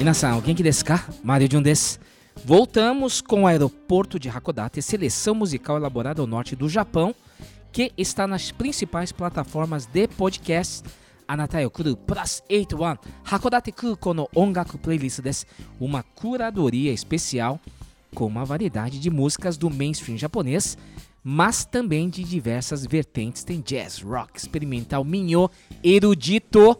Minasan, alguém que? Mario Jun. Voltamos com o aeroporto de Hakodate, seleção musical elaborada ao norte do Japão, que está nas principais plataformas de podcasts. Anata Yokuru Plus 81 Hakodate Kuko no Ongaku Playlist desu. Uma curadoria especial com uma variedade de músicas do mainstream japonês, mas também de diversas vertentes. Tem jazz, rock, experimental, minho, erudito,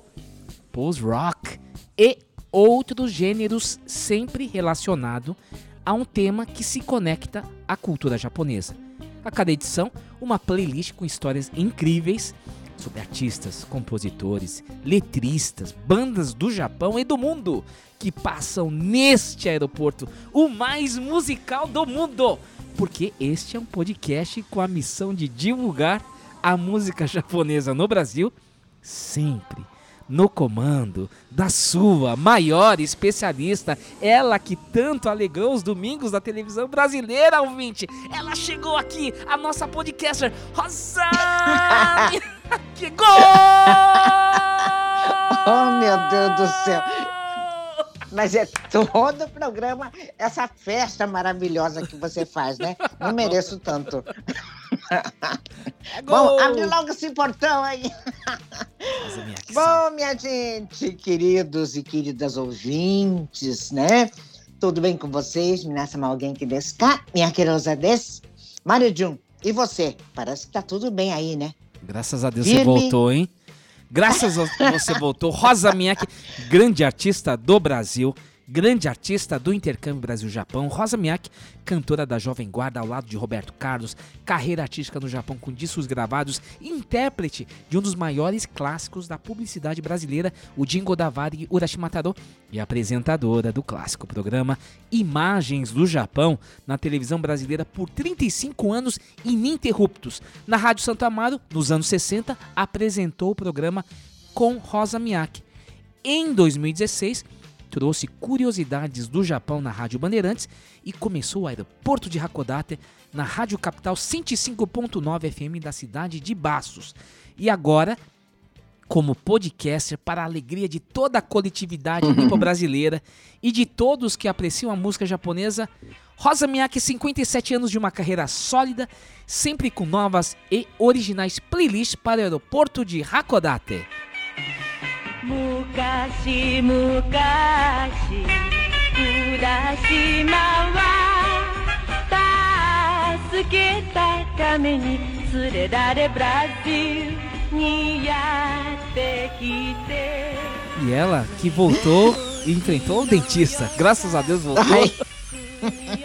post-rock e outros gêneros sempre relacionado a um tema que se conecta à cultura japonesa. A cada edição, uma playlist com histórias incríveis sobre artistas, compositores, letristas, bandas do Japão e do mundo que passam neste aeroporto, o mais musical do mundo. Porque este é um podcast com a missão de divulgar a música japonesa no Brasil, sempre no comando da sua maior especialista, ela que tanto alegrou os domingos da televisão brasileira, ouvinte. Ela chegou aqui, a nossa podcaster, Rosane! que gol! Oh, meu Deus do céu. Mas é todo o programa, essa festa maravilhosa que você faz, né? Não mereço tanto. É! Bom, abre logo esse portão aí. Miyake-san. Bom, minha gente, queridos e queridas ouvintes, né? Tudo bem com vocês? Minasa alguém que desu ka? Minha querosa des? Mário Jun, e você? Parece que tá tudo bem aí, né? Graças a Deus você Firme. voltou, hein? Graças a você voltou. Rosa Miyake, grande artista do Brasil, grande artista do intercâmbio Brasil-Japão. Rosa Miyake, cantora da Jovem Guarda ao lado de Roberto Carlos, carreira artística no Japão com discos gravados, intérprete de um dos maiores clássicos da publicidade brasileira, o Jingo Davari Urashimataro, e apresentadora do clássico programa Imagens do Japão na televisão brasileira por 35 anos ininterruptos. Na Rádio Santo Amaro, nos anos 60, apresentou o programa com Rosa Miyake. Em 2016, trouxe curiosidades do Japão na Rádio Bandeirantes e começou o aeroporto de Hakodate na Rádio Capital 105.9 FM da cidade de Baços. E agora, como podcaster para a alegria de toda a coletividade nipo-brasileira e de todos que apreciam a música japonesa, Rosa Miyake, 57 anos de uma carreira sólida, sempre com novas e originais playlists para o aeroporto de Hakodate. 昔々浦島は助けたために連れられブラジルにやってきて E ela que voltou e enfrentou o dentista. Graças a Deus voltou.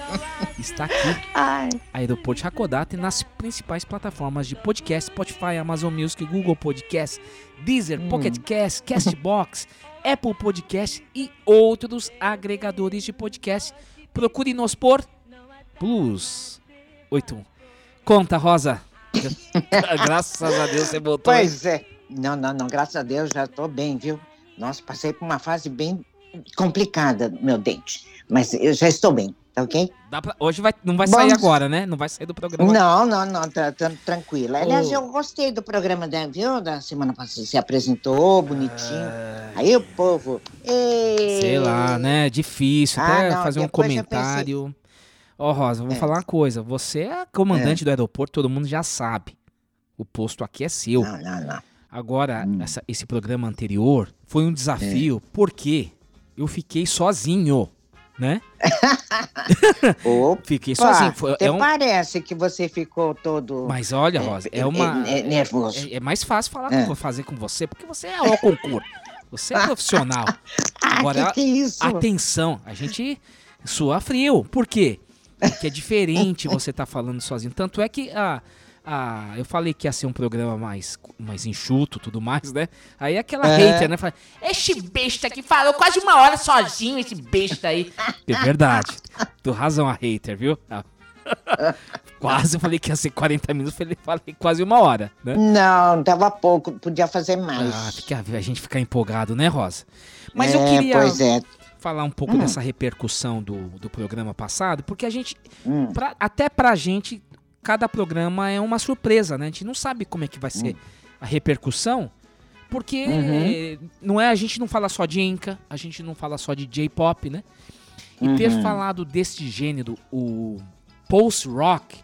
Está aqui, Ai. Aeroporto de Hakodate, nas principais plataformas de podcast, Spotify, Amazon Music, Google Podcast, Deezer, Pocket Cast, Castbox, Apple Podcast e outros agregadores de podcast. Procure nos por Plus 81. Conta, Rosa. Graças a Deus você voltou. hein? Pois é. Não, não, não, graças a Deus já estou bem, viu? Nossa, passei por uma fase bem complicada, meu dente. Mas eu já estou bem, ok? Dá pra- Hoje vai, não vai Bom, sair agora, né? Não vai sair do programa. Não, não, não, tá, tá tranquilo. Aliás, eu gostei do programa da, viu? Da semana passada. Se apresentou bonitinho. Ah, Aí o povo. "Ei". Sei lá, né? Difícil Ah, até não, fazer um comentário. Ó, Rosa, vou É. falar uma coisa. Você é comandante do aeroporto, todo mundo já sabe. O posto aqui é seu. Não, não, não. Agora, Hum. essa- esse programa anterior foi um desafio, É. porque eu fiquei sozinho, né? Opa, Fiquei sozinho. Foi, até é um- parece que você ficou todo Mas olha, Rosa, é uma. é- é nervoso. É, é mais fácil falar É. com, fazer com você, porque você é ao concurso. Você é profissional. Ah, Agora, que que é isso? Atenção, a gente sua frio. Por quê? Porque é diferente você estar falando sozinho. Tanto é que a, a- eu falei que ia ser um programa mais, mais enxuto tudo mais, né? Aí aquela É. hater, né? Fala, este besta que falou quase uma hora sozinho, esse besta aí. É verdade. Tu razão a hater, viu? Quase eu falei que ia ser 40 minutos, falei, falei quase uma hora, né? Não, tava pouco, podia fazer mais. Ah, fica- a gente fica empolgado, né, Rosa? Mas é, eu queria Pois é. falar um pouco dessa repercussão do, do programa passado, porque a gente, Hum. pra- até pra gente, cada programa é uma surpresa, né? A gente não sabe como é que vai ser a repercussão, porque Uhum. não é a gente não fala só de Enka, a gente não fala só de J-pop, né? E ter Uhum. falado deste gênero, o post-rock,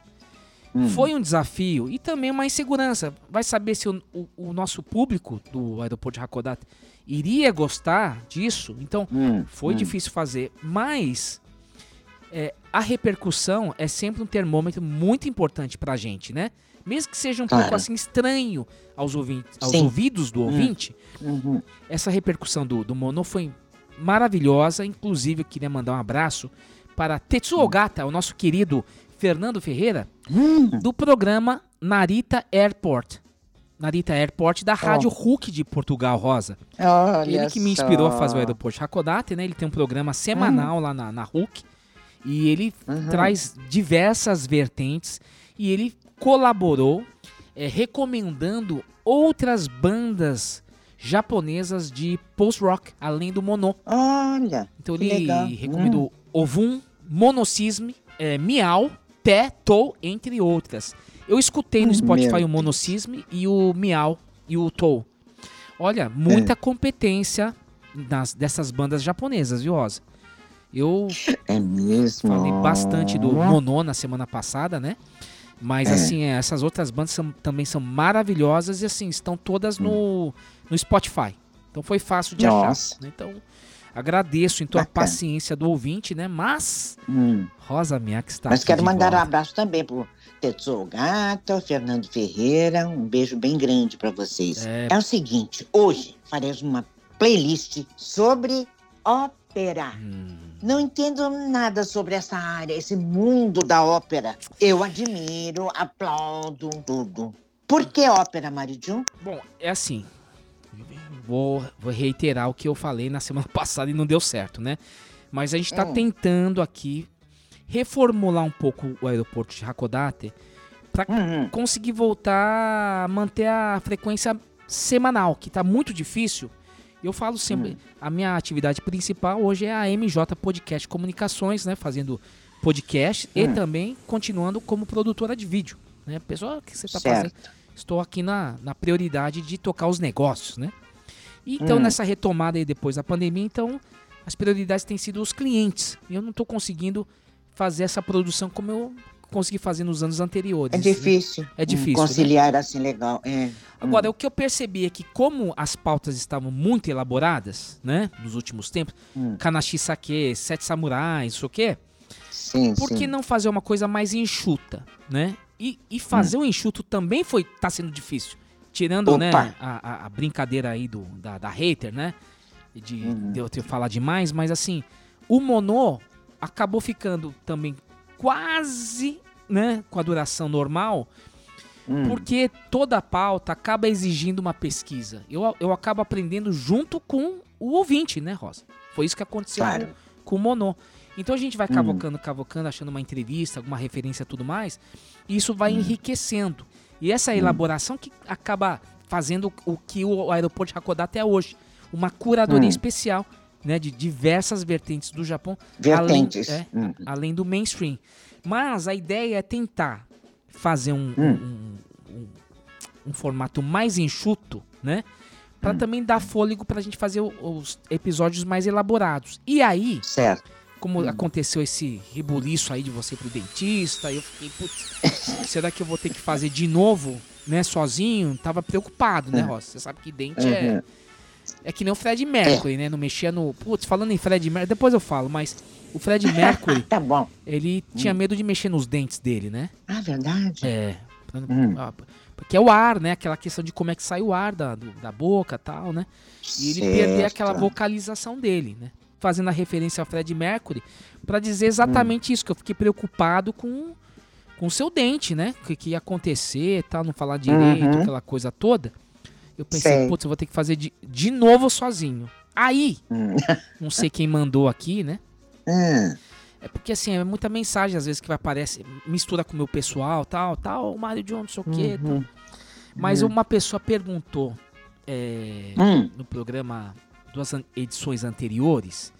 Hum. foi um desafio e também uma insegurança. Vai saber se o, o- o nosso público do aeroporto de Hakodate iria gostar disso. Então, Hum, foi hum. difícil fazer. Mas é, a repercussão é sempre um termômetro muito importante pra gente, né? Mesmo que seja um Claro. pouco assim estranho aos, ouvintes, aos Sim. ouvidos do ouvinte, Uhum. essa repercussão do, do Mono foi maravilhosa. Inclusive, eu queria mandar um abraço para Tetsuo Gata, o nosso querido Fernando Ferreira, Hum. do programa Narita Airport. Narita Airport da Rádio Hulk de Portugal, Rosa. Olha Ele que me inspirou a fazer o só. aeroporto Hakodate, né? Ele tem um programa semanal lá na, na Hulk. E ele Uhum. traz diversas vertentes. E ele colaborou eh, recomendando outras bandas japonesas de post-rock, além do Mono. Olha, Então ele legal. recomendou Ovum, Monocisme, eh, Miau, Pé, Tou, entre outras. Eu escutei no Hum, Spotify meu o Monocisme e o Miau e o Tou. Olha, muita competência nas, dessas bandas japonesas, viu, Rosa? Eu é mesmo. falei bastante do Mono na semana passada, né? Mas É. assim, é, essas outras bandas são- também são maravilhosas e assim, estão todas no, no Spotify. Então foi fácil de Nossa. achar. né? Então, agradeço então a paciência do ouvinte, né? Mas, Hum. Rosa Minha que está Mas quero mandar um abraço também pro Tetsuo Gata, Fernando Ferreira. Um beijo bem grande para vocês. É. É. o seguinte, hoje faremos uma playlist sobre ópera. Hum, Não entendo nada sobre essa área, esse mundo da ópera. Eu admiro, aplaudo tudo. Por que ópera, Marijum? Bom, é assim. Vou, vou reiterar o que eu falei na semana passada e não deu certo, né? Mas a gente está Hum. tentando aqui reformular um pouco o aeroporto de Hakodate para Uhum. conseguir voltar a manter a frequência semanal, que tá muito difícil. Eu falo sempre, a minha atividade principal hoje é a MJ Podcast Comunicações, né, fazendo podcast e Hum. também continuando como produtora de vídeo, né? Pessoal, o que você tá Certo. fazendo? Estou aqui na, na prioridade de tocar os negócios, né? Então, Hum. nessa retomada aí depois da pandemia, então, as prioridades têm sido os clientes. E eu não estou conseguindo fazer essa produção como eu consegui fazer nos anos anteriores. É né? difícil. É hum, difícil, Conciliar assim legal. É. Agora, o que eu percebi é que como as pautas estavam muito elaboradas, né, nos últimos tempos, Hum. Kanashi Sake, Sete Samurais, isso o quê? Sim, Por que sim. não fazer uma coisa mais enxuta, né? E, e fazer Hum. o enxuto também foi tá sendo difícil. Tirando, né, Opa. a, a- a brincadeira aí do, da, da hater, né? De, Uhum. de eu ter falar demais, mas assim, o Mono acabou ficando também quase, né, com a duração normal, Hum. porque toda a pauta acaba exigindo uma pesquisa. Eu, eu acabo aprendendo junto com o ouvinte, né, Rosa? Foi isso que aconteceu Claro. com, o Monô. Então a gente vai Hum. cavocando, cavocando, achando uma entrevista, alguma referência e tudo mais, e isso Hum. vai enriquecendo. E essa elaboração que acaba fazendo o que o aeroporto de Hakodate é hoje. Uma curadoria Hum. especial, né, de diversas vertentes do Japão, Vertentes. Além, é, Hum. além do mainstream. Mas a ideia é tentar fazer um, Hum. um, um- um formato mais enxuto, né? Hum. Pra também dar fôlego pra gente fazer os episódios mais elaborados. E aí, Certo. como Hum. aconteceu esse rebuliço aí de você ir pro dentista, eu fiquei, putz, será que eu vou ter que fazer de novo, né, sozinho? Tava preocupado, né, Ross? Você sabe que dente é, Uhum. É que nem o Fred Mercury, né? Não mexia no. Putz, falando em Fred Mercury, depois eu falo, mas o Fred Mercury, Tá bom. ele tinha medo de mexer nos dentes dele, né? Ah, verdade. É. Hum. ah, Porque é o ar, né? Aquela questão de como é que sai o ar da, do- da boca e tal, né? E ele perder aquela vocalização dele, né? Fazendo a referência ao Fred Mercury, pra dizer exatamente isso, que eu fiquei preocupado com, com o seu dente, né? O que, que ia acontecer, tal, não falar direito, Uhum. aquela coisa toda. Eu pensei, Sei. putz, eu vou ter que fazer de, de novo sozinho. Aí, Hum. não sei quem mandou aqui, né? Hum, É porque assim, é muita mensagem às vezes que vai aparecer, mistura com o meu pessoal, tal, tal, o Mário John, não sei o quê. uhum. Mas uma pessoa perguntou é, Hum, no programa, duas edições anteriores,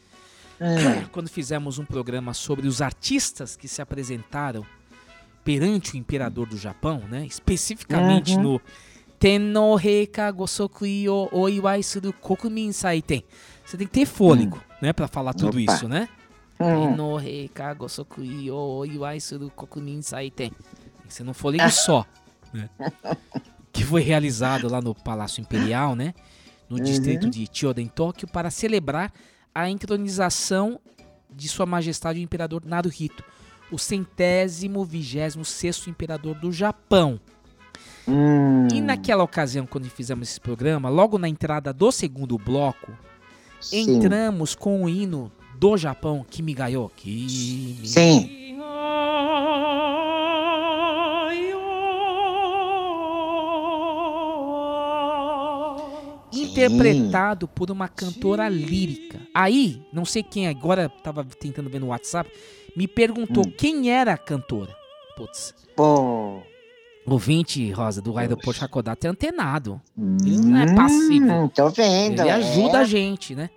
hum. quando fizemos um programa sobre os artistas que se apresentaram perante o imperador do Japão, né? Especificamente Uhum. no Tennoheika Gosokui o Oiwai Suru Kokumin Saiten. Você tem que ter fôlego, né, Pra falar tudo Opa. isso, né? Hum. Tennoheika Gosokui o Oiwai Suru Kokumin Saiten. Tem que ser num fôlego só, né? Que foi realizado lá no Palácio Imperial, né? No distrito de Chiyoda, em Tóquio, para celebrar a entronização de Sua Majestade o Imperador Naruhito, o centésimo vigésimo sexto imperador do Japão. Hum, E naquela ocasião, quando fizemos esse programa, logo na entrada do segundo bloco, sim. entramos com o hino do Japão, Kimigayo. Kimi. Sim. Interpretado por uma cantora lírica. Aí, não sei quem agora, tava tentando ver no WhatsApp, me perguntou Hum. quem era a cantora. Putz, Pô. Ouvinte, Rosa, do aeroporto Hakodate é antenado. Ele não é passivo. Hum, Tô vendo. Ele é. ajuda a gente, né?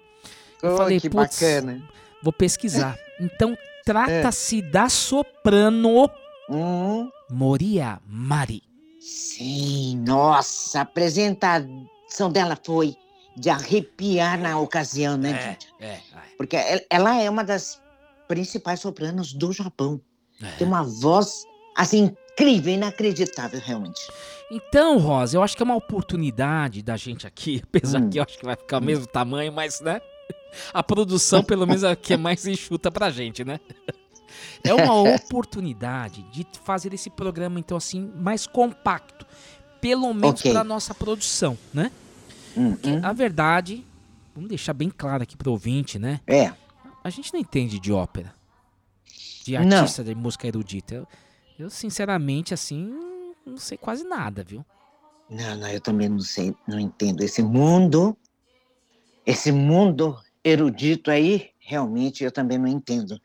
Eu Oh, falei, que bacana. Vou pesquisar. Então, trata-se da soprano Hum, Moria Mari. sim, nossa, a apresentação dela foi de arrepiar na ocasião, né, gente? é. Porque el- ela é uma das principais sopranos do Japão. É. Tem uma voz, assim, incrível, inacreditável, realmente. Então, Rosa, eu acho que é uma oportunidade da gente aqui, apesar Hum. que eu acho que vai ficar o mesmo tamanho, mas, né? A produção, pelo menos, é que é mais enxuta pra gente, né? É uma oportunidade de fazer esse programa, então, assim, mais compacto. Pelo menos Ok. pra nossa produção, né? Hum, Porque, hum. a verdade, vamos deixar bem claro aqui pro ouvinte, né? É, A gente não entende de ópera. De Não. artista de música erudita. Eu, sinceramente, assim, não sei quase nada, viu? não, não, eu também não sei, não entendo. Esse mundo, esse mundo erudito aí, realmente eu também não entendo.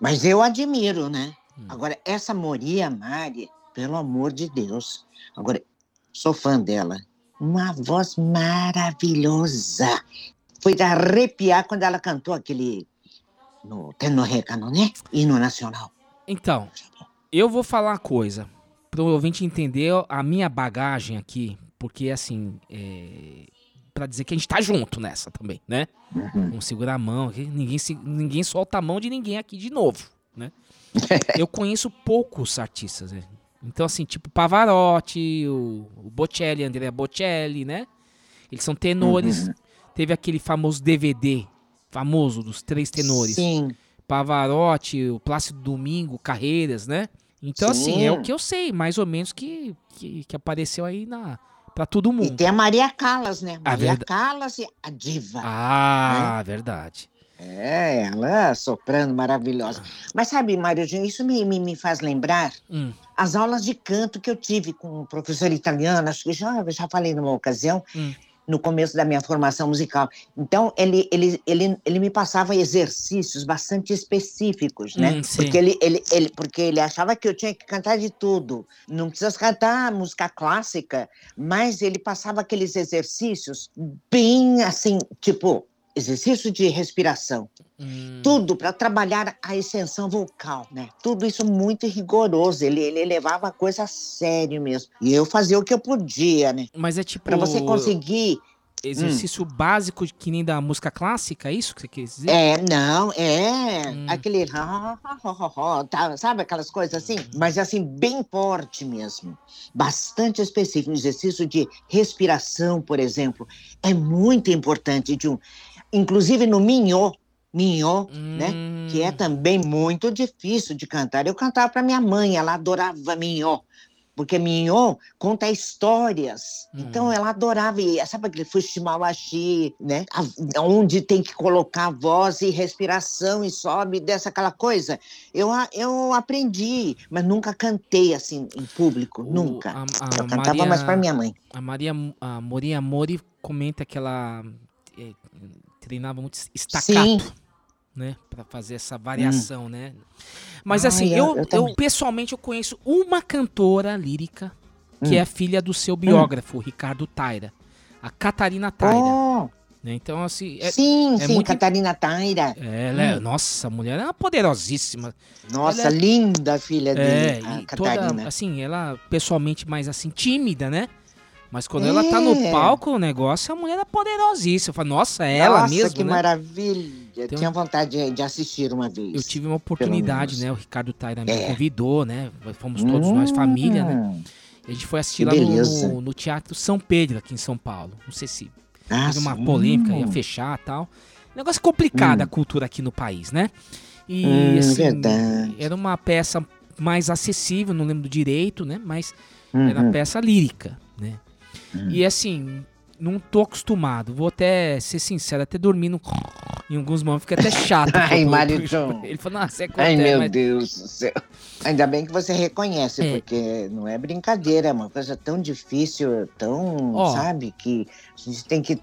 Mas eu admiro, né? Hum. Agora, essa Moria Mari, pelo amor de Deus. Agora, sou fã dela. Uma voz maravilhosa. Foi de arrepiar quando ela cantou aquele no Tenorrecano, né? Hino nacional. Então, eu vou falar uma coisa. Pro ouvinte entender a minha bagagem aqui. Porque, assim, é... Pra dizer que a gente tá junto nessa também, né? Uhum. Vamos segurar a mão. Ninguém, se- ninguém solta a mão de ninguém aqui de novo, né? eu conheço poucos artistas, né? Então, assim, tipo Pavarotti, o, o Bocelli, Andrea Bocelli, né? Eles são tenores. Uhum. Teve aquele famoso DVD, famoso dos três tenores. Sim. Pavarotti, o Plácido Domingo, Carreiras, né? Então, assim, Sim. é o que eu sei, mais ou menos, que, que, que apareceu aí na, pra todo E mundo. tem a Maria Callas, né? A Maria verda- Callas, a diva. Ah, verdade. É, ela soprano maravilhosa. Mas sabe, Mário, isso me, me, me faz lembrar Hum, as aulas de canto que eu tive com um professor italiano, acho que já, já falei numa ocasião, Hum. No começo da minha formação musical. Então, ele, ele, ele, ele me passava exercícios bastante específicos, né? Hum, porque, ele, ele, ele, porque ele achava que eu tinha que cantar de tudo. Não precisa cantar música clássica, mas ele passava aqueles exercícios bem assim, tipo, exercício de respiração hum, tudo para trabalhar a extensão vocal, né? Tudo isso muito rigoroso. Ele, ele levava a coisa a sério mesmo. E eu fazia o que eu podia, né? Mas é tipo. Para você conseguir. Exercício básico de- que nem da música clássica, é isso que você quer dizer? É, não, é. Hum. Aquele. tá, sabe aquelas coisas assim? Mas assim, bem forte mesmo. Bastante específico. Um exercício de respiração, por exemplo, é muito importante. De um, inclusive no minho, minho, né? que é Hum, também muito difícil de cantar. Eu cantava para minha mãe, ela adorava minho. porque Mignon conta histórias. Hum. Então ela adorava, e sabe aquele fuximawashi, né? A- Onde tem que colocar voz e respiração e sobe, dessa aquela coisa. Eu, eu aprendi, mas nunca cantei assim em público, O- nunca. a- a eu cantava Maria- mais para minha mãe. A Maria a Moria Mori comenta que ela eh, treinava muito staccato, Sim. né, Pra fazer essa variação, né? Mas Ai, assim, eu- eu, eu pessoalmente eu conheço uma cantora lírica que Hum. é filha do seu biógrafo, Ricardo Taira, a Catarina Taira, Oh, né? Então assim, é- sim, é sim, muito- Catarina Taira. ela é, nossa, a mulher é uma poderosíssima. Nossa, Ela é- linda a filha É, dele, a e Catarina. toda, assim, ela pessoalmente mais assim, tímida, né? Mas quando ela tá no É. palco, o negócio, a mulher é poderosíssima. Eu falo, nossa, é ela Nossa, mesmo, que né? maravilha. Então- Tinha vontade de, de assistir uma vez. Eu tive uma oportunidade, né? O Ricardo Taira me É. convidou, né? Fomos todos nós, família, né? Hum. A gente foi assistir lá no, no, Teatro São Pedro, aqui em São Paulo. Não sei se Ah, teve uma sim. polêmica, ia fechar e tal. Negócio complicado Hum. a cultura aqui no país, né? E, Hum, assim, verdade. era uma peça mais acessível, não lembro direito, né? Mas era Uhum. peça lírica, né? E assim, não tô acostumado. Vou até ser sincero, até dormir no... em alguns momentos fica até chato. Ai, maridão. Ele falou, você Ai, acontece, meu mas... Deus do céu. Ainda bem que você reconhece, É. porque não é brincadeira, é uma coisa tão difícil, tão, Ó. sabe, que a gente tem que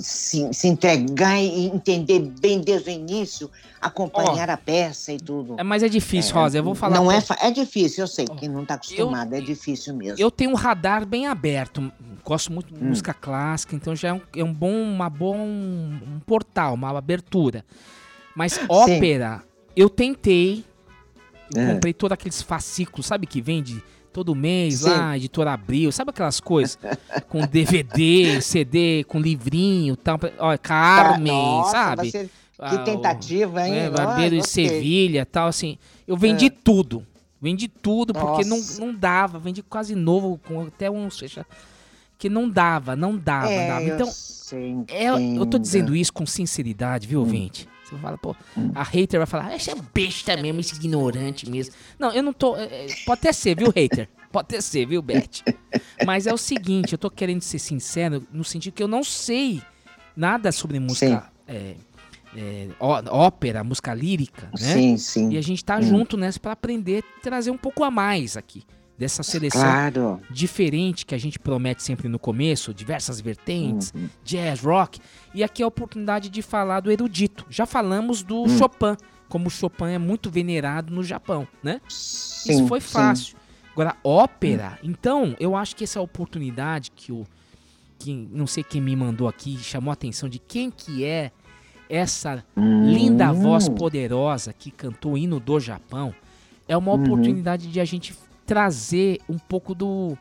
se, se entregar e entender bem desde o início, acompanhar a peça e tudo. É, mas é difícil, É, Rosa. Eu vou falar. Não é, é difícil, eu sei. Ó, Quem não está acostumado é difícil mesmo. Eu tenho um radar bem aberto. Gosto muito de Hum. música clássica, então já é um, é um bom, uma bom um portal, uma abertura. Mas ópera, eu tentei. Eu É. comprei todos aqueles fascículos, sabe que vende todo mês Sim. lá, editora Abril, sabe aquelas coisas com DVD, CD, com livrinho, tal, pra- ó, Carmen, Nossa, sabe? você- Ah, que tentativa, hein? é, Barbeiro de. Sevilha tal, assim. Eu vendi tudo. Vendi tudo, porque não, Nossa. não dava. Vendi quase novo, com até uns. Que não dava, não dava, É, dava. eu Então, sei, é, eu tô dizendo isso com sinceridade, viu, ouvinte? Você fala, pô, a hater vai falar, esse é besta mesmo, esse ignorante mesmo. Não, eu não tô. é, é, pode até ser, viu, hater? Pode até ser, viu, Beth? Mas é o seguinte, eu tô querendo ser sincero no sentido que eu não sei nada sobre música. é, é, ópera, música lírica, né? Sim, sim. E a gente tá junto nessa pra aprender, trazer um pouco a mais aqui dessa seleção Claro. diferente que a gente promete sempre no começo, diversas vertentes, Uhum. jazz, rock. E aqui é a oportunidade de falar do erudito. Já falamos do Hum. Chopin, como o Chopin é muito venerado no Japão, né? Sim, Isso foi sim. fácil. Agora, ópera, então, eu acho que essa é a oportunidade que o. Que, não sei quem me mandou aqui, chamou a atenção de quem que é essa linda Hum. voz poderosa que cantou o hino do Japão. É uma Uhum. oportunidade de a gente trazer um pouco do.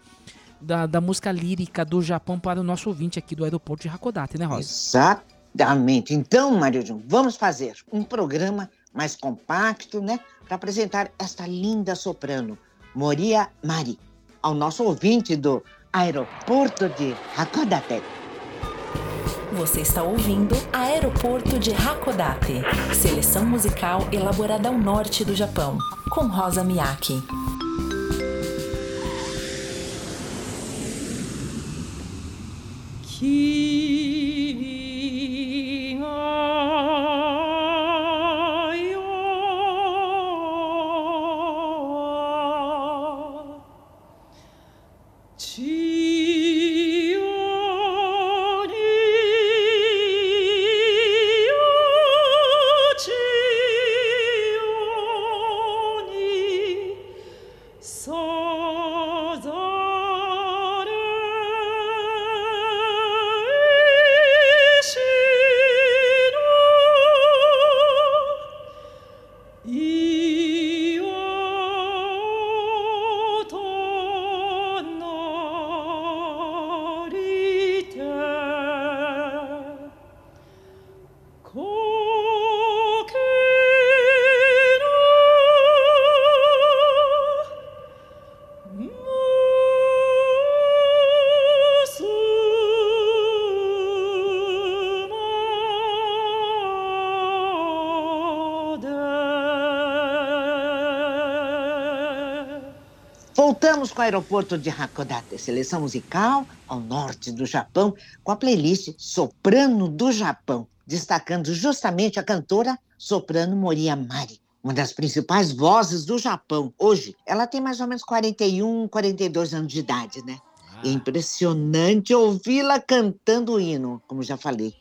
Da, da música lírica do Japão para o nosso ouvinte aqui do aeroporto de Hakodate, né, Rosa? Exatamente. Então, Maria Jun, vamos fazer um programa mais compacto, né? Para apresentar esta linda soprano, Moria Mari, ao nosso ouvinte do aeroporto de Hakodate. Você está ouvindo Aeroporto de Hakodate, seleção musical elaborada ao norte do Japão, com Rosa Miyake. So Voltamos com o aeroporto de Hakodate, seleção musical ao norte do Japão, com a playlist Soprano do Japão, destacando justamente a cantora soprano Moria Mari, uma das principais vozes do Japão. Hoje, ela tem mais ou menos 41, 42 anos de idade, né? É impressionante ouvi-la cantando o hino, como já falei.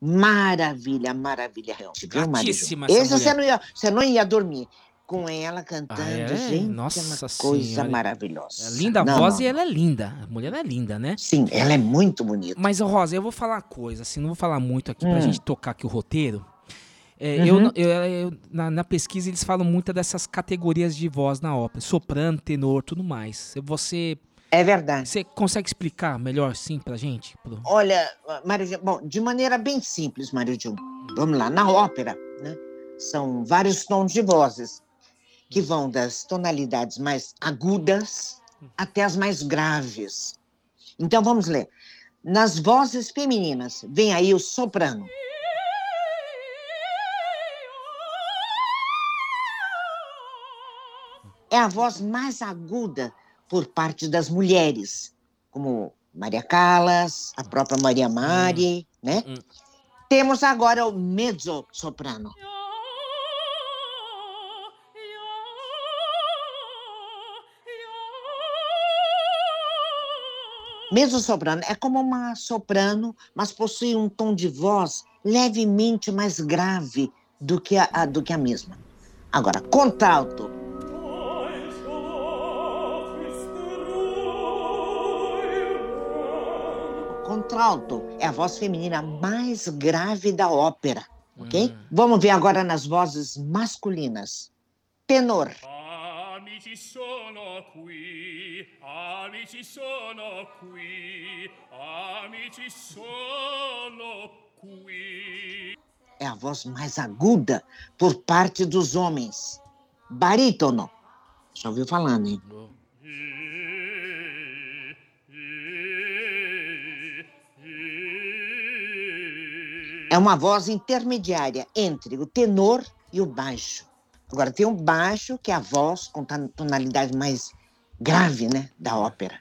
Maravilha, maravilha, realmente. Viu, essa Esse você mulher. não, ia, você não ia dormir com ela cantando, Ah, é? gente. Nossa é uma coisa Senhora. maravilhosa. É linda a Não, voz não, e ela é linda. A mulher é linda, né? Sim, ela é muito bonita. Mas, Rosa, eu vou falar uma coisa, assim, não vou falar muito aqui pra Hum. gente tocar aqui o roteiro. É, Uhum. eu, eu- eu- na, na pesquisa eles falam muito dessas categorias de voz na ópera, soprano, tenor, tudo mais. Você, É verdade. você consegue explicar melhor, sim, pra gente? Pro- Olha, Mário, Ju- bom, de maneira bem simples, Mário Ju. Vamos lá, na ópera, né? São vários tons de vozes que vão das tonalidades mais agudas até as mais graves. Então vamos ler. Nas vozes femininas, vem aí o soprano. É a voz mais aguda por parte das mulheres, como Maria Callas, a própria Maria Mari, né? Hum. Temos agora o mezzo-soprano. Mezzo-soprano é como uma soprano, mas possui um tom de voz levemente mais grave do que a, a- do que a mesma. Agora, contralto. Contralto é a voz feminina mais grave da ópera, ok? Hum. Vamos ver agora nas vozes masculinas. Tenor. Amici sono qui, amici sono qui, amici sono qui. é a voz mais aguda por parte dos homens. Barítono. Já ouviu falando, hein? É uma voz intermediária entre o tenor e o baixo. Agora, tem o baixo, que é a voz com ton- tonalidade mais grave, né? Da ópera.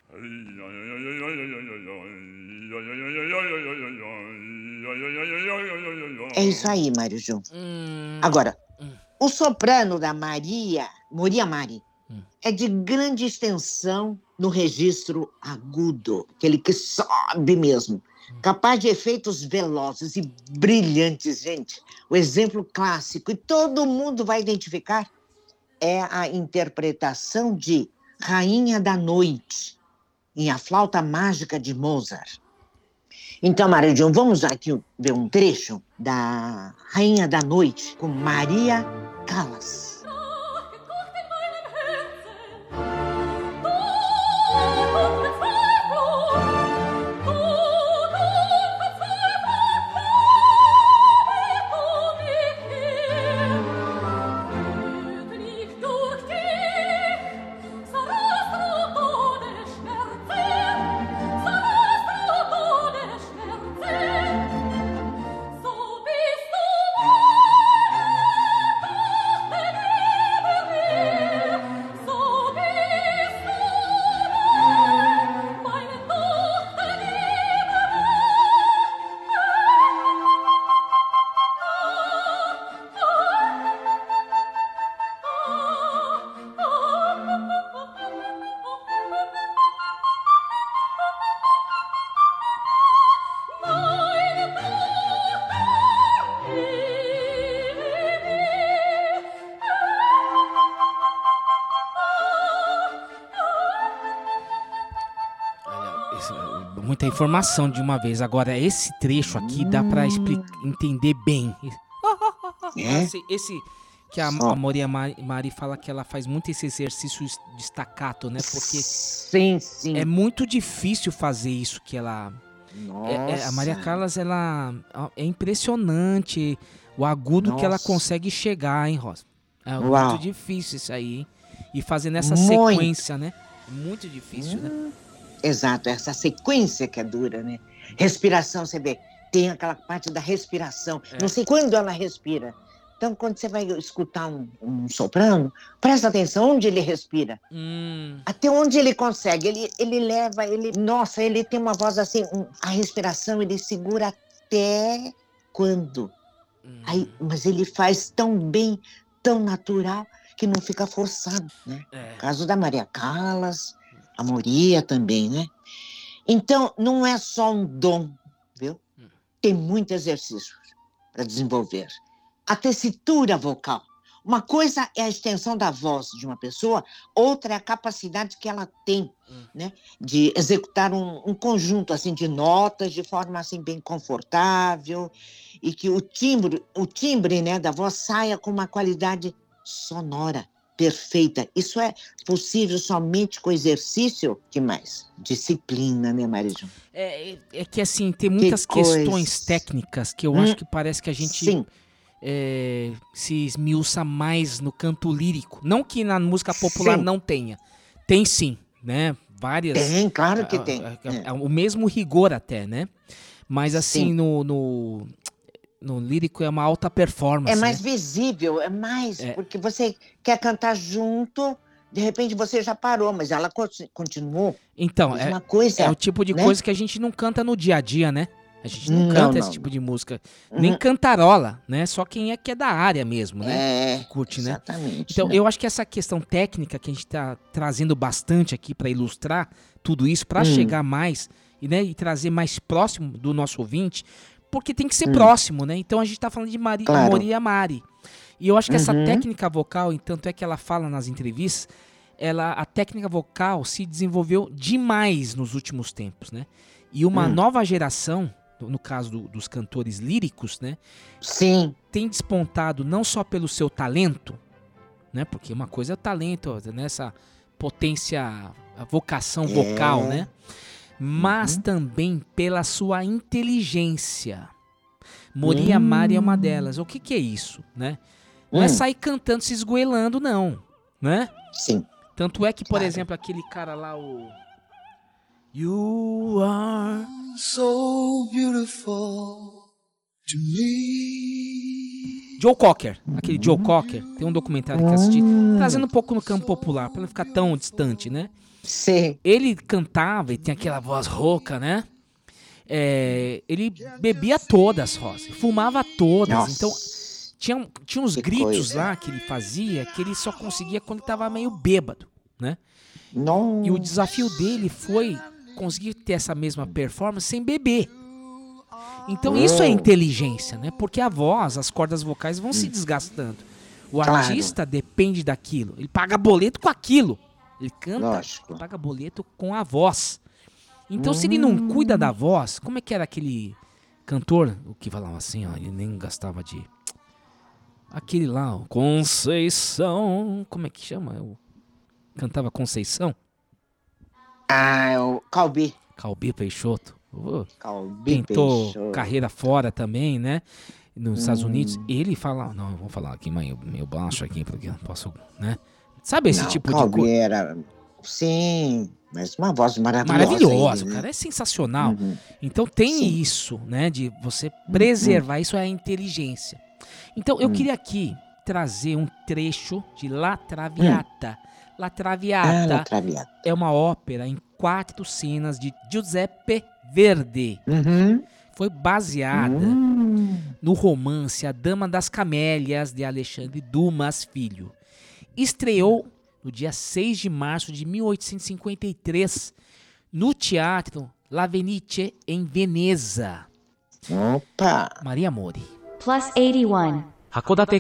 É isso aí, Mário Jun. Hum, Agora, Hum. o soprano da Maria, Moria Mari, Hum. é de grande extensão no registro agudo, aquele que sobe mesmo, Hum. Capaz de efeitos velozes e brilhantes, gente. O exemplo clássico, e todo mundo vai identificar, é a interpretação de Rainha da Noite, em A Flauta Mágica de Mozart. Então, Maria John, vamos aqui ver um trecho da Rainha da Noite com Maria Callas. Muita informação de uma vez. Agora, esse trecho aqui dá pra expli- entender bem. É? Esse, esse que a, Só. a Moria Mari, fala que ela faz muito esse exercício de staccato, né? Porque Sim, sim. é muito difícil fazer isso que ela... é- é- a Maria Nossa. Callas, ela... É impressionante o agudo que ela Nossa. consegue chegar, hein, Rosa? É Uau. muito difícil isso aí, hein? E fazer nessa Muito. sequência, né? Muito difícil, né? Exato, essa sequência que é dura, né? Respiração, você vê, tem aquela parte da respiração. É. Não sei quando ela respira. Então, quando você vai escutar um, um soprano, presta atenção onde ele respira. Hum, Até onde ele consegue. Ele, ele leva, ele. Nossa, ele tem uma voz assim, um- a respiração ele segura até quando? hum. Aí, mas ele faz tão bem, tão natural, que não fica forçado, né? É. caso da Maria Callas, a Moria também, né? Então, não é só um dom, viu? Hum. Tem muito exercício para desenvolver. A tessitura vocal. Uma coisa é a extensão da voz de uma pessoa, outra é a capacidade que ela tem, Hum. né? De executar um, um conjunto assim de notas de forma assim bem confortável e que o timbre, o timbre, né, da voz saia com uma qualidade sonora perfeita. Isso é possível somente com exercício. Que mais? Disciplina, né, Marijo? É, é- é que assim, tem muitas coisa. questões técnicas que eu Hum, acho que parece que a gente é, se esmiuça mais no canto lírico. Não que na música popular Sim. não tenha. Tem sim, né? Várias. tem, claro que Ah, tem. ah, É. ah, O mesmo rigor até, né? Mas assim, Sim. no, no, no lírico é uma alta performance. É mais né? visível, é mais, É. porque você quer cantar junto, de repente você já parou, mas ela conti- continuou. Então, é, coisa. é o tipo de né? coisa que a gente não canta no dia a dia, né? A gente não, Não, canta esse não. tipo de música. Nem Uhum. cantarola, né? Só quem é que é da área mesmo, né? É, Que curte, né? exatamente. Então, né? eu acho que essa questão técnica que a gente está trazendo bastante aqui para ilustrar tudo isso, para Hum. chegar mais e, né, e trazer mais próximo do nosso ouvinte, porque tem que ser Hum. próximo, né? Então a gente está falando de Mari, Claro. Moria Mari. E eu acho que essa Uhum. técnica vocal, e tanto é que ela fala nas entrevistas, ela, a técnica vocal se desenvolveu demais nos últimos tempos, né? E uma Hum. nova geração, no caso do- dos cantores líricos, né? Sim, tem despontado não só pelo seu talento, né? Porque uma coisa é o talento, nessa potência, a vocação É. vocal, né? Mas Uhum. também pela sua inteligência. Moria Mari é uma delas. O que, que é isso, né? Não é Hum. sair cantando, se esgoelando, não, né? sim. Tanto é que, por Claro. exemplo, aquele cara lá, o... You are... so beautiful to me. Joe Cocker, aquele Joe Cocker, tem um documentário que eu assisti, trazendo um pouco no campo popular, pra não ficar tão distante, né? Sim. Ele cantava e tem aquela voz rouca, né? É, ele bebia todas, Rosa, fumava todas. Nossa. Então, tinha, tinha uns Que gritos coisa. lá que ele fazia que ele só conseguia quando ele tava meio bêbado, né? Não. E o desafio dele foi conseguir ter essa mesma performance sem beber. Então isso é Oh. inteligência, né? Porque a voz, as cordas vocais vão se desgastando. O Hum. Claro. artista depende daquilo. Ele paga boleto com aquilo. Ele canta, Lógico. paga boleto com a voz. Então se ele não cuida da voz, como é que era aquele cantor, o que falava assim, ó, ele nem gastava de aquele lá, ó, Conceição, como é que chama? Eu cantava Conceição. Ah, é o Calbi. Calbi Peixoto. Calbi tentou Peixoto. carreira fora também, né? Nos Estados Hum. Unidos. Ele fala, não, eu vou falar aqui meio, meio baixo aqui, porque eu não posso, né? Sabe esse Não, tipo de coisa? era. Sim, mas uma voz maravilhosa. Maravilhoso, ele, o né? cara é sensacional. Uhum. Então tem Sim. isso, né? De você preservar, isso é a inteligência. Então eu Hum. queria aqui trazer um trecho de La Traviata. La Traviata Ah, Traviata. é uma ópera em quatro cenas de Giuseppe Verdi. Uhum. Foi baseada Hum. no romance A Dama das Camélias de Alexandre Dumas Filho. Estreou no dia 6 de março de 1853 no Teatro La Venice em Veneza. Opa! Maria Mori. Plus 81. 函館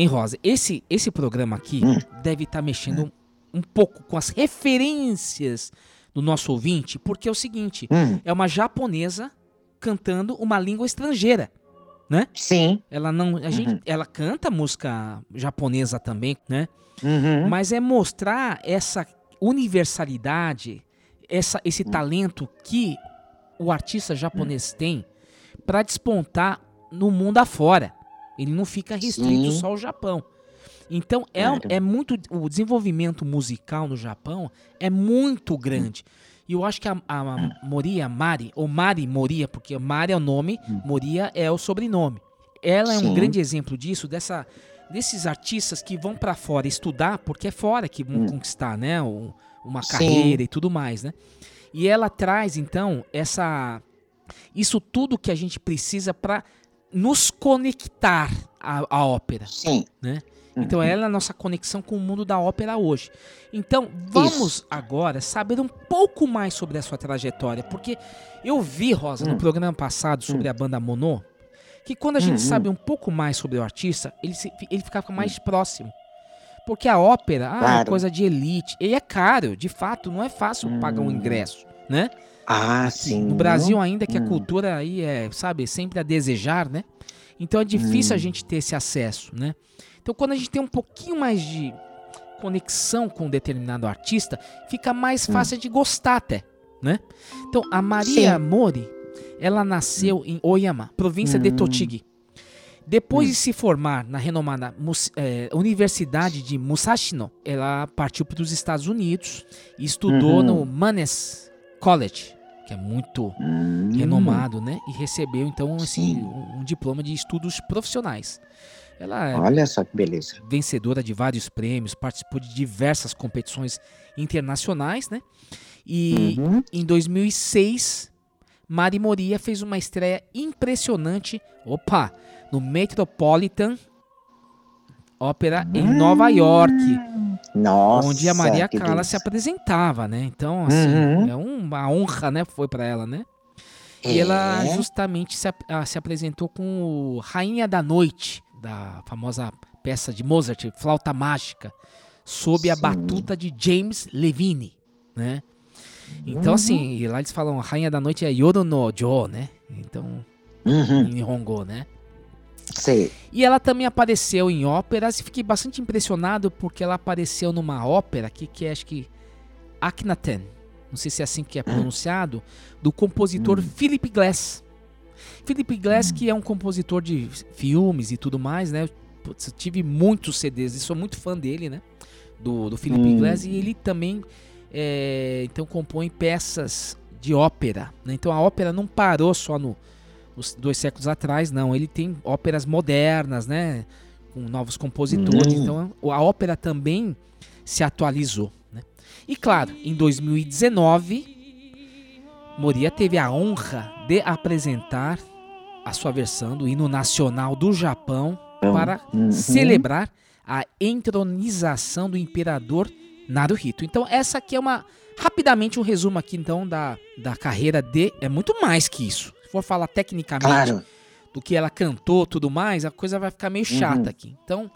Em Rosa, esse, esse programa aqui Hum. deve estar mexendo um, um pouco com as referências do nosso ouvinte, porque é o seguinte, Hum, é uma japonesa cantando uma língua estrangeira, né? sim. Ela não, a gente, Uhum. ela canta música japonesa também, né? Uhum. Mas é mostrar essa universalidade, essa, esse Hum. talento que o artista japonês tem para despontar no mundo afora. Ele não fica restrito Sim. só ao Japão. Então é, um- Claro. é muito o desenvolvimento musical no Japão é muito grande. E eu acho que a, a Hum. Moria Mari, ou Mari Moria, porque Mari é o nome, Moria é o sobrenome. Ela é um Hum. Sim. grande exemplo disso, dessa, desses artistas que vão pra fora estudar, porque é fora que vão conquistar, né? o- uma Hum. Sim. carreira e tudo mais, né? E ela traz, então, essa isso tudo que a gente precisa para nos conectar à, à ópera, Sim. né? Então ela é a nossa conexão com o mundo da ópera hoje. Então vamos Isso. agora saber um pouco mais sobre a sua trajetória, porque eu vi, Rosa, no Hum. programa passado sobre a banda Monô, que quando a gente Uhum. sabe um pouco mais sobre o artista, ele, se- ele ficava mais próximo. Porque a ópera ah, é coisa de elite. E é caro, de fato, não é fácil pagar um Hum. ingresso, né? Ah, sim. No Brasil ainda que a Hum. cultura aí é, sabe, sempre a desejar, né? Então é difícil a Hum. gente ter esse acesso, né? Então quando a gente tem um pouquinho mais de conexão com um determinado artista, fica mais Hum. fácil de gostar até, né? Então a Maria Sim. Mori, ela nasceu em Oyama, província de Hum. Tochigi. Depois de se formar na renomada eh, Universidade de Musashino, ela partiu para os Estados Unidos e estudou Uhum. no Mannes College, que é muito Hum. renomado, né? E recebeu então assim, Sim. um, um diploma de estudos profissionais. Ela é Olha só que beleza. vencedora de vários prêmios, participou de diversas competições internacionais, né? E Uhum. em 2006, Mari Moria fez uma estreia impressionante, opa, no Metropolitan Opera em Nova York, Nossa. onde a Maria Callas se apresentava, né? Então, assim, Uhum. é uma honra, né? Foi pra ela, né? E ela É. justamente se, ah, se apresentou com o Rainha da Noite, da famosa peça de Mozart, Flauta Mágica, sob a Sim. batuta de James Levine, né? Então, Uhum. assim, e lá eles falam, Rainha da Noite é Yoru no Jo, né? Então, Uhum. em Nihongo, né? Sei. E ela também apareceu em óperas e fiquei bastante impressionado porque ela apareceu numa ópera aqui que é, acho que Akhenaten, não sei se é assim que é pronunciado, do compositor Philip Glass. Philip Glass que é um compositor de filmes e tudo mais, né? Putz, eu tive muitos CDs e sou muito fã dele, né? Do, do Philip Hum. Glass e ele também é, então compõe peças de ópera. Né? Então a ópera não parou só no, nos dois séculos atrás, não. Ele tem óperas modernas, né? Com novos compositores. Hum. Então a ópera também se atualizou. Né? E claro, em 2019, Moria teve a honra de apresentar a sua versão do hino nacional do Japão para Uhum. celebrar a entronização do imperador Naruhito. Então essa aqui é uma rapidamente um resumo aqui então da, da carreira de é muito mais que isso. For falar tecnicamente Claro. do que ela cantou, tudo mais, a coisa vai ficar meio chata Uhum. aqui. Então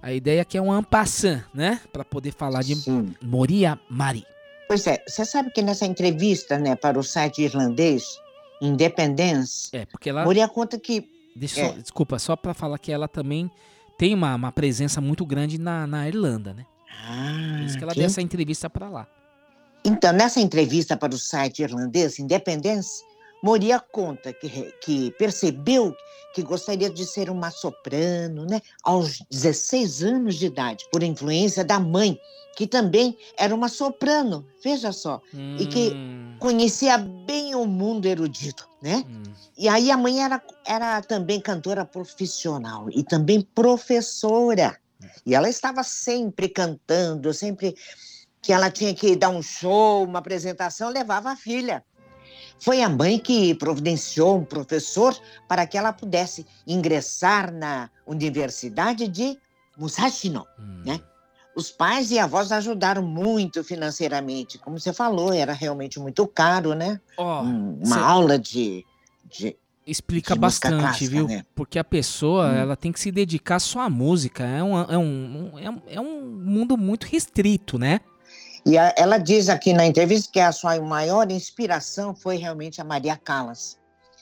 a ideia aqui é um ampassant, né, para poder falar de Sim. Moria Mari. Pois é, você sabe que nessa entrevista, né, para o site irlandês, Independence, É, porque ela Moria conta que Deixa É. só- desculpa, só pra falar que ela também tem uma, uma presença muito grande na, na Irlanda, né? Por isso que ela que- deu essa entrevista pra lá. Então, nessa entrevista para o site irlandês Independence, Moria conta que, que percebeu que gostaria de ser uma soprano, né, aos 16 anos de idade, por influência da mãe, que também era uma soprano, veja só, E que- Hum, conhecia bem o mundo erudito, né? hum. E aí a mãe era, era também cantora profissional e também professora. E ela estava sempre cantando, sempre que ela tinha que dar um show, uma apresentação, levava a filha. Foi a mãe que providenciou um professor para que ela pudesse ingressar na Universidade de Musashino. hum. né? Os pais e avós ajudaram muito financeiramente. Como você falou, era realmente muito caro, né? Um- uma cê- aula de, de Explica bastante, clássica, viu? né? Porque a pessoa, Hum. ela tem que se dedicar só à música. É um, é um, é um, é um mundo muito restrito, né? E a- ela diz aqui na entrevista que a sua maior inspiração foi realmente a Maria Callas,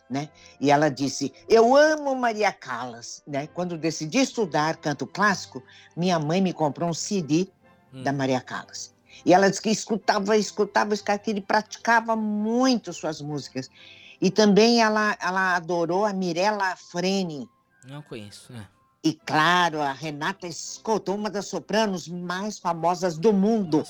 né? E ela disse: "Eu amo Maria Callas", né? Quando decidi estudar canto clássico, minha mãe me comprou um CD da Maria Callas. E ela disse que escutava, escutava, escutava, que ele praticava muito suas músicas. E também ela, ela adorou a Mirella Freni. Não conheço, né? E claro, a Renata Scotto, uma das sopranos mais famosas do mundo.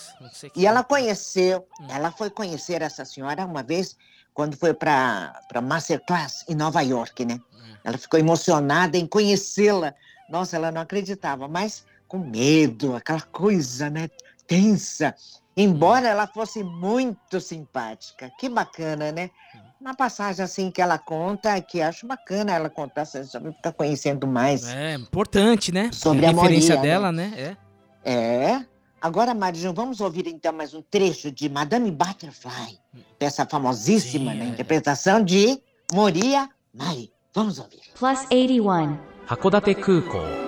Que E ela conheceu, ela foi conhecer essa senhora uma vez quando foi para Masterclass em Nova York, né? Ela ficou emocionada em conhecê-la. Nossa, ela não acreditava, mas com medo, aquela coisa, né? Tensa. Embora ela fosse muito simpática. Que bacana, né? Uma passagem assim que ela conta, que acho bacana ela contar, você sabe, ficar conhecendo mais. É importante, né? Sobre a a referência Moria, dela, né? É. É. Agora, Marijão, vamos ouvir então mais um trecho de Madame Butterfly, peça famosíssima na interpretação de Moria Mari. Vamos ouvir. Plus 81. 函館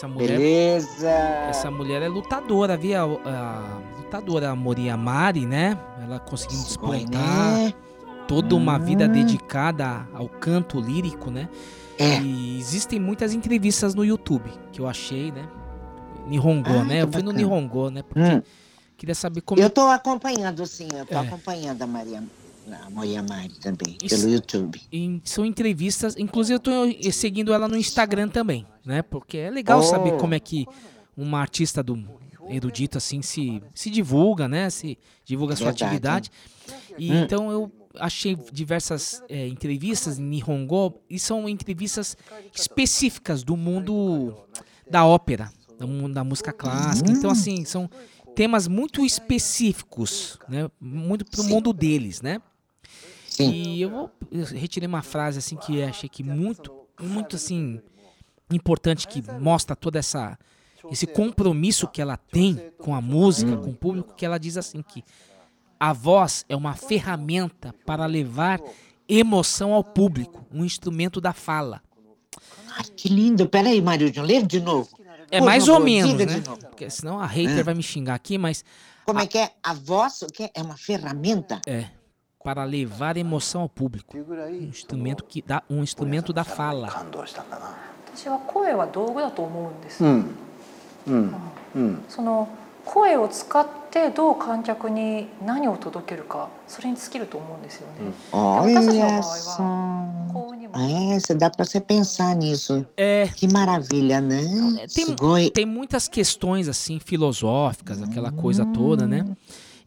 Essa mulher. Beleza. Essa mulher é lutadora, viu? A, lutadora Moria Mari, né? Ela conseguiu despontar. né? Toda uma Hum. vida dedicada ao canto lírico, né? É. E existem muitas entrevistas no YouTube que eu achei, né? Nihongo, Ah, né? Eu fui no bacana. Nihongo, né? Porque Hum. queria saber como. Eu estou acompanhando, sim, eu estou É. acompanhando a Maria, a Moria Mari também, Isso. pelo YouTube. em- são entrevistas, inclusive eu tô seguindo ela no Instagram também, né? Porque é legal saber Oh. como é que uma artista do erudito assim se, se divulga, né? Se divulga a sua Verdade. atividade. E Hum. então eu achei diversas é, entrevistas em Nihongo e são entrevistas específicas do mundo da ópera, do mundo da música clássica. Então assim, são temas muito específicos, né? Muito pro mundo deles, né? E eu vou eu retirei uma frase assim que achei que muito, muito assim importante que mostra toda essa esse compromisso que ela tem com a música, com o público, que ela diz assim que a voz é uma ferramenta para levar emoção ao público, um instrumento da fala. Ai, que lindo. Peraí, Mário, lê de novo. É Por mais ou menos, né? Porque senão a hater É. vai me xingar aqui, mas Como é que é? A voz o quê? é uma ferramenta? é para levar emoção ao público. Um instrumento que dá um instrumento da fala. Então, a voz É, dá para você pensar nisso. É, que maravilha, né? Tem, tem muitas questões assim filosóficas, aquela coisa toda, né?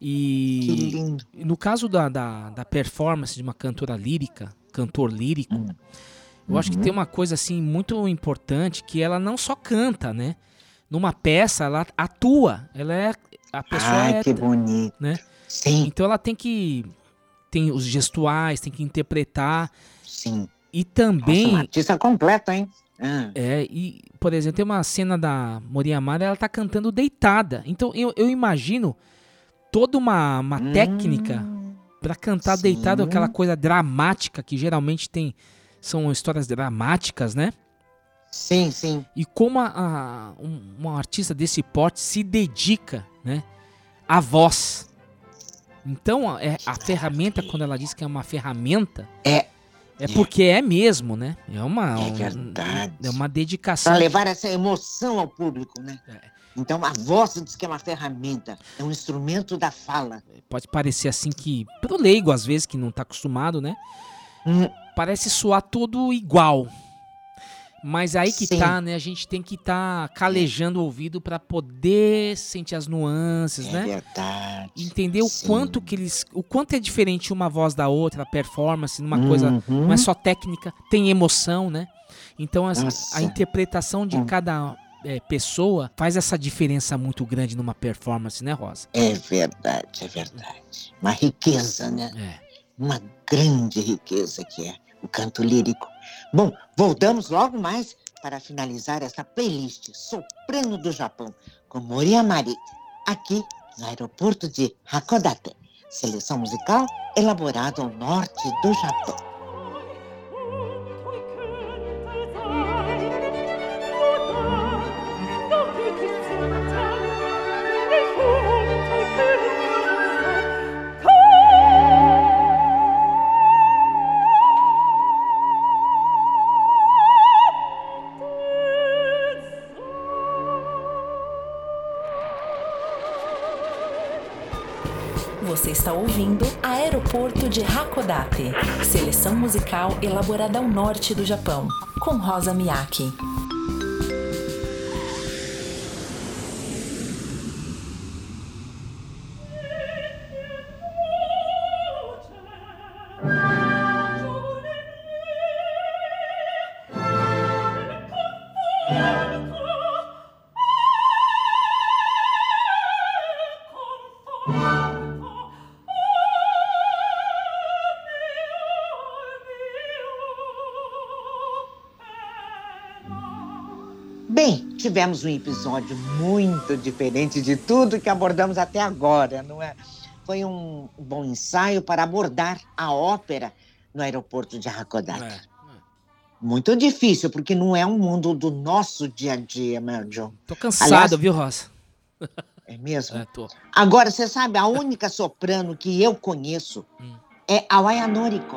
E Que lindo. no caso da, da, da performance de uma cantora lírica, cantor lírico, eu acho que Uhum. tem uma coisa assim muito importante que ela não só canta, né? Numa peça ela atua, ela é a pessoa Ai, é, que bonito. né? Sim. Então ela tem que tem os gestuais, tem que interpretar. Sim. E também Nossa, uma artista completa, hein? Ah. é, e, por exemplo, tem uma cena da Moria Mara, ela tá cantando deitada. Então eu, eu imagino toda uma, uma técnica pra cantar deitado, Hum. sim. aquela coisa dramática que geralmente tem. São histórias dramáticas, né? Sim, sim. E como a, a- um, uma artista desse porte se dedica, né? À voz. Então, a, é- a ferramenta, quando ela diz que é uma ferramenta, É. é porque é mesmo, né? É uma, É um- verdade. é uma dedicação. Para levar essa emoção ao público, né? É. Então a voz diz que é uma ferramenta, é um instrumento da fala. Pode parecer assim que, pro leigo às vezes, que não tá acostumado, né? Hum. Parece soar tudo igual. Mas aí que Sim. tá, né? A gente tem que estar calejando o ouvido pra poder sentir as nuances, É né? verdade. Entender o quanto que eles, o quanto é diferente uma voz da outra, a performance, numa coisa, Uhum. não é só técnica, tem emoção, né? Então Nossa. a interpretação de Hum. cada é, pessoa faz essa diferença muito grande numa performance, né, Rosa? É verdade, é verdade. Uma riqueza, né? É. Uma grande riqueza que é o canto lírico. Bom, voltamos logo mais para finalizar essa playlist Soprano do Japão com Moria Mari, aqui no aeroporto de Hakodate. Seleção musical elaborada ao norte do Japão. Ouvindo Aeroporto de Hakodate, seleção musical elaborada ao norte do Japão, com Rosa Miyake. Tivemos um episódio muito diferente de tudo que abordamos até agora, não é? Foi um bom ensaio para abordar a ópera no aeroporto de Hakodate. Muito difícil, porque não é um mundo do nosso dia a dia, meu John. Tô cansado, viu, Rosa? É mesmo? É. Agora, você sabe, a única soprano que eu conheço Hum. é a Waya Noriko.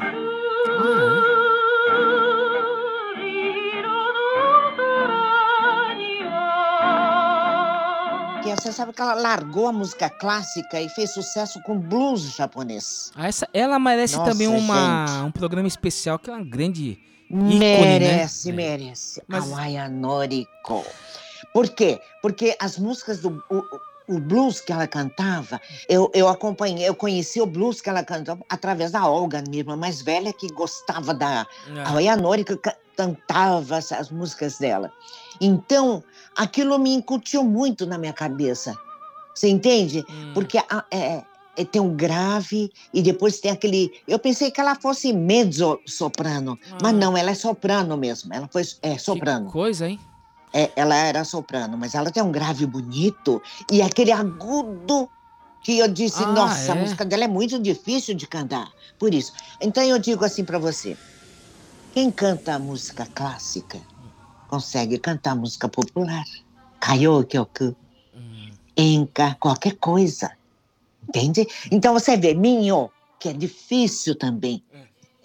Você sabe que ela largou a música clássica e fez sucesso com blues japonês. Ah, essa, ela merece Nossa, também uma, gente. um programa especial, que é uma grande ícone, Merece, né? merece. Mas- A Waya Noriko. Por quê? Porque as músicas do o, o blues que ela cantava, eu, eu acompanhei, eu conheci o blues que ela cantava através da Olga, minha irmã mais velha, que gostava da. É. Noriko ca- cantava as, as músicas dela. Então, aquilo me incutiu muito na minha cabeça. Você entende? Hum. Porque a- é, é, tem um grave e depois tem aquele. Eu pensei que ela fosse mezzo soprano, mas não, ela é soprano mesmo. Ela foi é soprano. Ah. coisa, hein? É, ela era soprano, mas ela tem um grave bonito e aquele agudo que eu disse, Ah, nossa, a é? música dela é muito difícil de cantar. Por isso. Então eu digo assim para você: quem canta a música clássica consegue cantar música popular. Karaoke, enca, qualquer coisa. Entende? Então você vê, Minho, que é difícil também.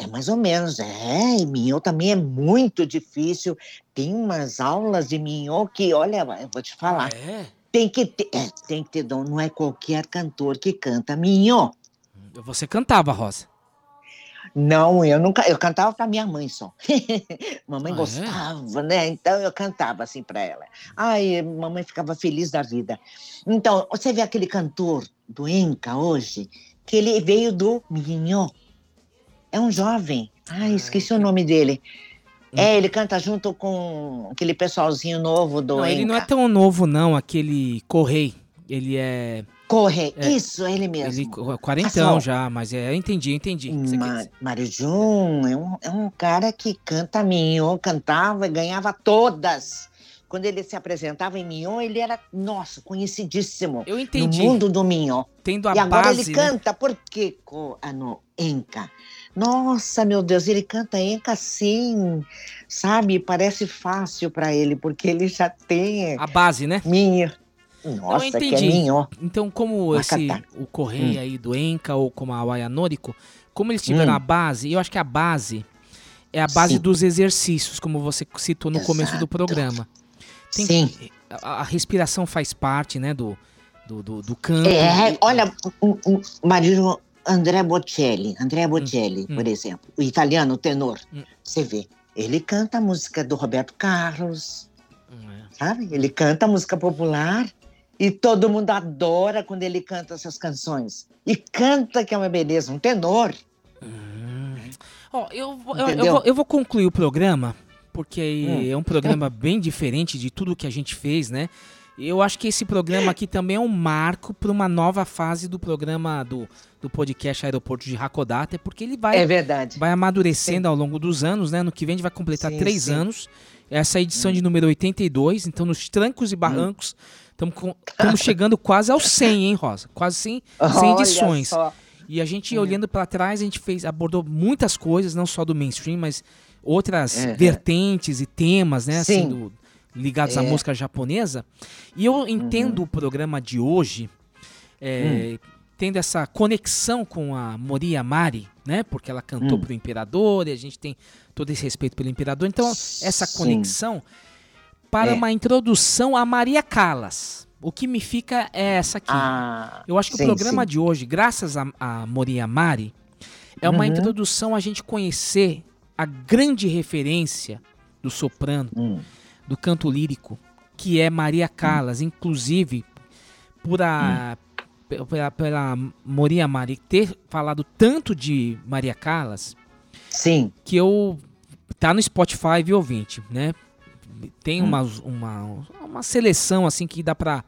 É mais ou menos, é, e Minho também é muito difícil. Tem umas aulas de Minho que, olha, eu vou te falar. É? tem que ter, é, tem que ter dom. Não é qualquer cantor que canta minho. Você cantava, Rosa. Não, eu nunca, eu cantava para minha mãe só. mamãe Ah, é? gostava, né? Então eu cantava assim para ela. Ai, mamãe ficava feliz da vida. Então, você vê aquele cantor do Enca hoje, que ele veio do Minho. É um jovem. Ai, esqueci o nome dele. É, ele canta junto com aquele pessoalzinho novo do Não, ele não é Enca. tão novo, não, aquele Correi. Ele é. Corre, É, isso, ele mesmo. Ele, quarentão Passou. já, mas é, eu entendi, eu entendi. quer Ma. Mário Jun é um, é um cara que canta Mignon, cantava e ganhava todas. Quando ele se apresentava em Mignon, ele era, nossa, conhecidíssimo Eu entendi. no mundo do Mignon. Tendo a E agora base. ele né? canta, por quê? Co- ah, Enca. Nossa, meu Deus, ele canta Enca assim, sabe? Parece fácil para ele, porque ele já tem A base, né? Minho. Nossa, que é entendi. Mignon. Então, como esse, o Correia Hum. aí do Enca ou como a Wayanorico, como eles tiveram Hum. a base, eu acho que a base é a base Sim. dos exercícios, como você citou no começo do Exato. programa. Tem- Sim. A, a respiração faz parte, né, do, do, do, do canto. É, olha, o, o marido André Bocelli, André Bocelli, hum. por exemplo, o italiano, o tenor, Hum. você vê, ele canta a música do Roberto Carlos, É. sabe? Ele canta a música popular e todo mundo adora quando ele canta essas canções. E canta que é uma beleza, um tenor. Ó, eu, vou- eu, eu vou, eu vou concluir o programa, porque Hum. é um programa bem diferente de tudo que a gente fez, né? Eu acho que esse programa aqui também é um marco para uma nova fase do programa do, do podcast Aeroporto de Hakodate, porque ele vai, É verdade. vai amadurecendo ao longo dos anos, né? No que vem a gente vai completar Sim, três sim. Hum. anos. Essa é a edição de número 82, então nos trancos e barrancos estamos chegando quase aos 100, hein, Rosa? Quase 100, 100 Olha edições. só. E a gente, olhando para trás, a gente fez, abordou muitas coisas, não só do mainstream, mas outras É, é. vertentes e temas, né? Assim, Sim. do- ligados à É. Uhum. música japonesa. E eu entendo o programa de hoje, é, Hum. tendo essa conexão com a Moriya Mari, né? Porque ela cantou Hum. pro imperador e a gente tem todo esse respeito pelo imperador. Então, essa Sim. conexão para É. uma introdução a Maria Callas. O que me fica é essa aqui. Ah, Eu acho que sim, o programa sim. de hoje, graças a, a Moriya Mari, é uma Uhum. introdução a gente conhecer a grande referência do soprano, Hum. Do canto lírico, que é Maria Callas. Inclusive, por a, pe- pela, pela Moriya Mari ter falado tanto de Maria Callas, Sim. que eu tá no Spotify, viu, ouvinte, né? Tem Hum. uma, uma, uma seleção assim que dá pra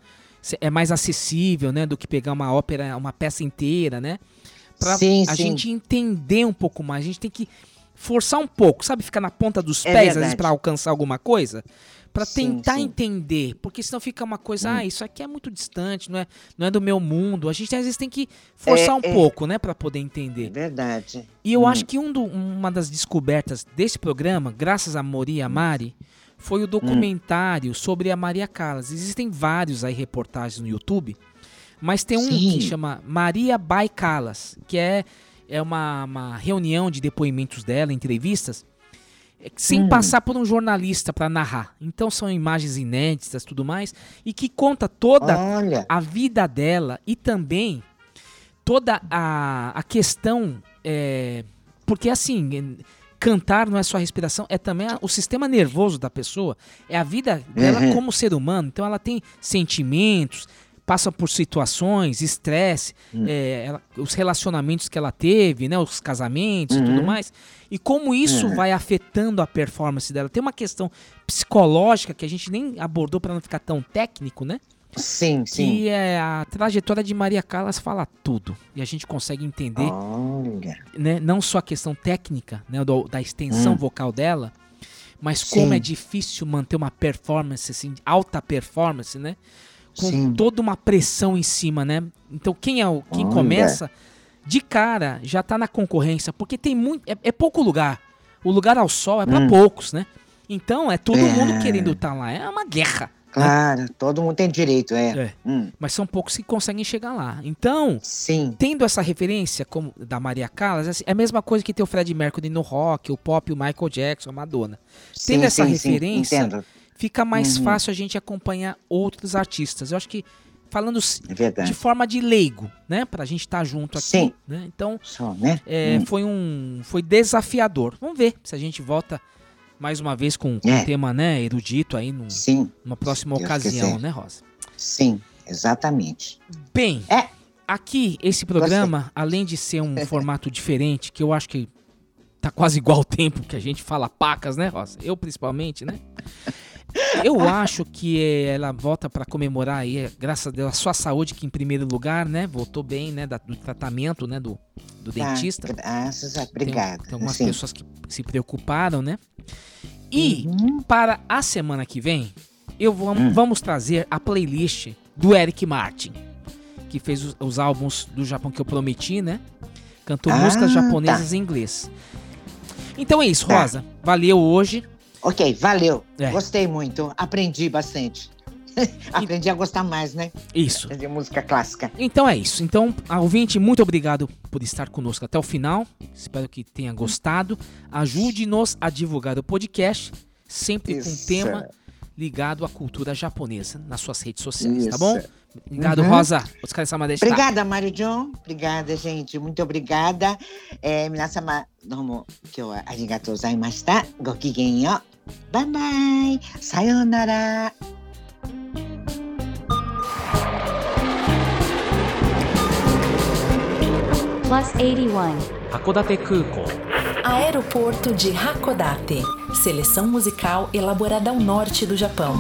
é mais acessível, né, do que pegar uma ópera, uma peça inteira, né? Pra Sim, a sim. gente entender um pouco mais, a gente tem que forçar um pouco, sabe, ficar na ponta dos É pés às vezes verdade. para alcançar alguma coisa, Sim, tentar sim. entender, porque senão fica uma coisa, Hum. ah, isso aqui é muito distante, não é, não é do meu mundo. A gente às vezes tem que forçar É, um é. pouco, né, para poder entender. É verdade. E eu Hum. acho que um do- uma das descobertas desse programa, graças a Mori e a Mari, foi o documentário sobre a Maria Callas. Existem vários aí reportagens no YouTube, mas tem um Sim. que chama Maria by Callas, que é, é uma, uma reunião de depoimentos dela, entrevistas, é, sem Hum. passar por um jornalista para narrar. Então são imagens inéditas tudo mais, e que conta toda Olha. a vida dela e também toda a, a questão. é, porque assim, cantar não é só a respiração, é também a- o sistema nervoso da pessoa, é a vida dela Uhum. como ser humano. Então ela tem sentimentos, passa por situações, estresse, Hum. é, ela- os relacionamentos que ela teve, né, os casamentos e tudo Uhum. mais, e como isso Uhum. vai afetando a performance dela. Tem uma questão psicológica que a gente nem abordou para não ficar tão técnico, né? Sim, sim. que é a trajetória de Maria Callas fala tudo e a gente consegue entender Olha. né, não só a questão técnica né, do- da extensão Hum. vocal dela mas como Sim. é difícil manter uma performance assim alta performance né com Sim. toda uma pressão em cima né então quem é o quem Olha. começa de cara já tá na concorrência porque tem muito é, é pouco lugar o lugar ao sol é para Hum. poucos né então é todo É. mundo querendo estar lá é uma guerra Claro, todo mundo tem direito, é. É. Hum, mas são poucos que conseguem chegar lá. Então, sim. tendo essa referência como da Maria Callas, assim, é a mesma coisa que ter o Fred Mercury no rock, o pop, o Michael Jackson, a Madonna. sim, Tendo essa sim, sim, referência, entendo. Fica mais Uhum. fácil a gente acompanhar outros artistas. Eu acho que falando É de forma de leigo, né? Pra gente estar junto aqui. Sim. Né? Então, Só, né? é, Hum. foi um. Foi desafiador. Vamos ver se a gente volta mais uma vez com, É. um tema, né, erudito aí num- Sim, numa próxima Deus ocasião, quiser. né, Rosa? sim, exatamente. Bem, É. aqui esse programa, além de ser um formato diferente, que eu acho que tá quase igual ao tempo que a gente fala pacas, né, Rosa? Eu principalmente, né? Eu acho que eh, ela volta para comemorar aí, eh, graças a Deus, a sua saúde que em primeiro lugar, né? Voltou bem, né? da- do tratamento, né? Do, do Tá, dentista. graças a Tem- Obrigada. Tem, algumas Sim. pessoas que se preocuparam, né? E Uhum. para a semana que vem, eu vou, Hum. vamos trazer a playlist do Eric Martin, que fez os, os álbuns do Japão que eu prometi, né? Cantou Ah, músicas japonesas tá. em inglês. Então é isso, Tá. Rosa. Valeu hoje. Ok, valeu. É. Gostei muito. Aprendi bastante. Aprendi a gostar mais, né? Isso. De música clássica. Então é isso. Então, a ouvinte, muito obrigado por estar conosco até o final. Espero que tenha gostado. Ajude-nos a divulgar o podcast, sempre com um Isso. tema ligado à cultura japonesa nas suas redes sociais, tá Isso. bom? Obrigado, Uhum. Rosa. Otsukare sama deshita. Obrigada, Mário John. Obrigada, gente. Muito obrigada. É, 皆様、どうも今日はありがとうございました。ごきげんよう。 バイバイ。さようなら。 Plus 81. 函館空港 Aeroporto de Hakodate. Seleção musical elaborada ao norte do Japão.